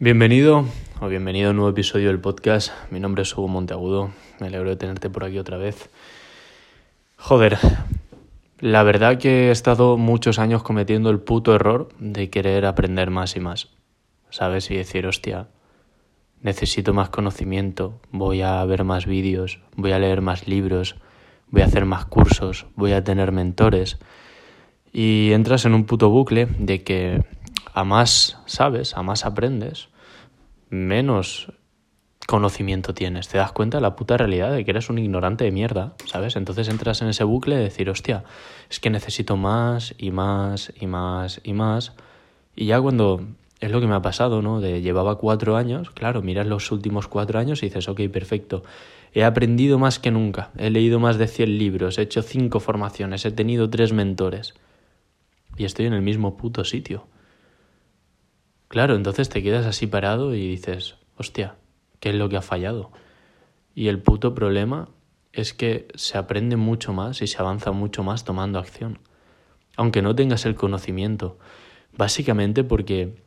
Bienvenido o bienvenido a un nuevo episodio del podcast. Mi nombre es Hugo Monteagudo. Me alegro de tenerte por aquí otra vez. Joder, la verdad que he estado muchos años cometiendo el puto error de querer aprender más y más. ¿Sabes? Y decir, hostia, necesito más conocimiento, voy a ver más vídeos, voy a leer más libros, voy a hacer más cursos, voy a tener mentores. Y entras en un puto bucle de que a más sabes, a más aprendes, menos conocimiento tienes. Te das cuenta de la puta realidad de que eres un ignorante de mierda, ¿sabes? Entonces entras en ese bucle de decir, hostia, es que necesito más y más y más y más. Y ya cuando es lo que me ha pasado, ¿no? De llevaba cuatro años, claro, miras los últimos cuatro años y dices, ok, perfecto. He aprendido más que nunca, he leído más de 100 libros, he hecho cinco formaciones, he tenido tres mentores. Y estoy en el mismo puto sitio. Claro, entonces te quedas así parado y dices, hostia, ¿qué es lo que ha fallado? Y el puto problema es que se aprende mucho más y se avanza mucho más tomando acción. Aunque no tengas el conocimiento. Básicamente porque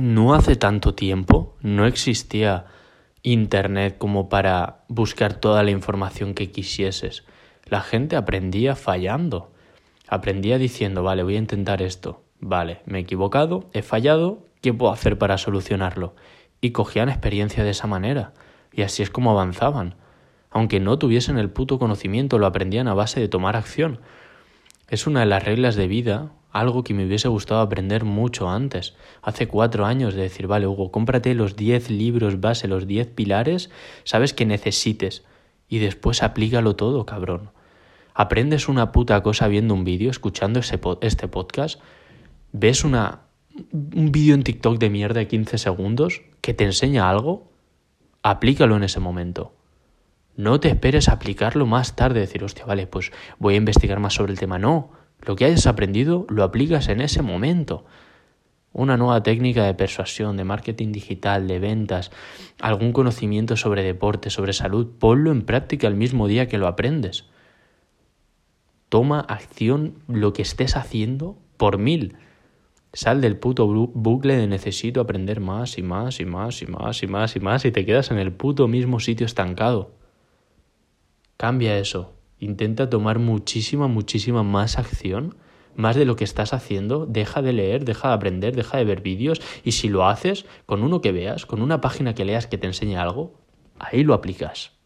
no hace tanto tiempo no existía Internet como para buscar toda la información que quisieses. La gente aprendía fallando. Aprendía diciendo, vale, voy a intentar esto. Vale, me he equivocado, he fallado, ¿qué puedo hacer para solucionarlo? Y cogían experiencia de esa manera. Y así es como avanzaban. Aunque no tuviesen el puto conocimiento, lo aprendían a base de tomar acción. Es una de las reglas de vida, algo que me hubiese gustado aprender mucho antes, hace cuatro años, de decir, vale, Hugo, cómprate los diez libros base, los diez pilares, sabes que necesites, y después aplícalo todo, cabrón. Aprendes una puta cosa viendo un vídeo, escuchando ese este podcast, ves una un vídeo en TikTok de mierda de 15 segundos que te enseña algo, aplícalo en ese momento. No te esperes a aplicarlo más tarde, decir, hostia, vale, pues voy a investigar más sobre el tema. No, lo que hayas aprendido lo aplicas en ese momento. Una nueva técnica de persuasión, de marketing digital, de ventas, algún conocimiento sobre deporte, sobre salud, ponlo en práctica el mismo día que lo aprendes. Toma acción lo que estés haciendo por mil. Sal del puto bucle de necesito aprender más y más y más y más y más y más y te quedas en el puto mismo sitio estancado. Cambia eso. Intenta tomar muchísima, muchísima más acción, más de lo que estás haciendo. Deja de leer, deja de aprender, deja de ver vídeos y si lo haces con uno que veas, con una página que leas que te enseñe algo, ahí lo aplicas.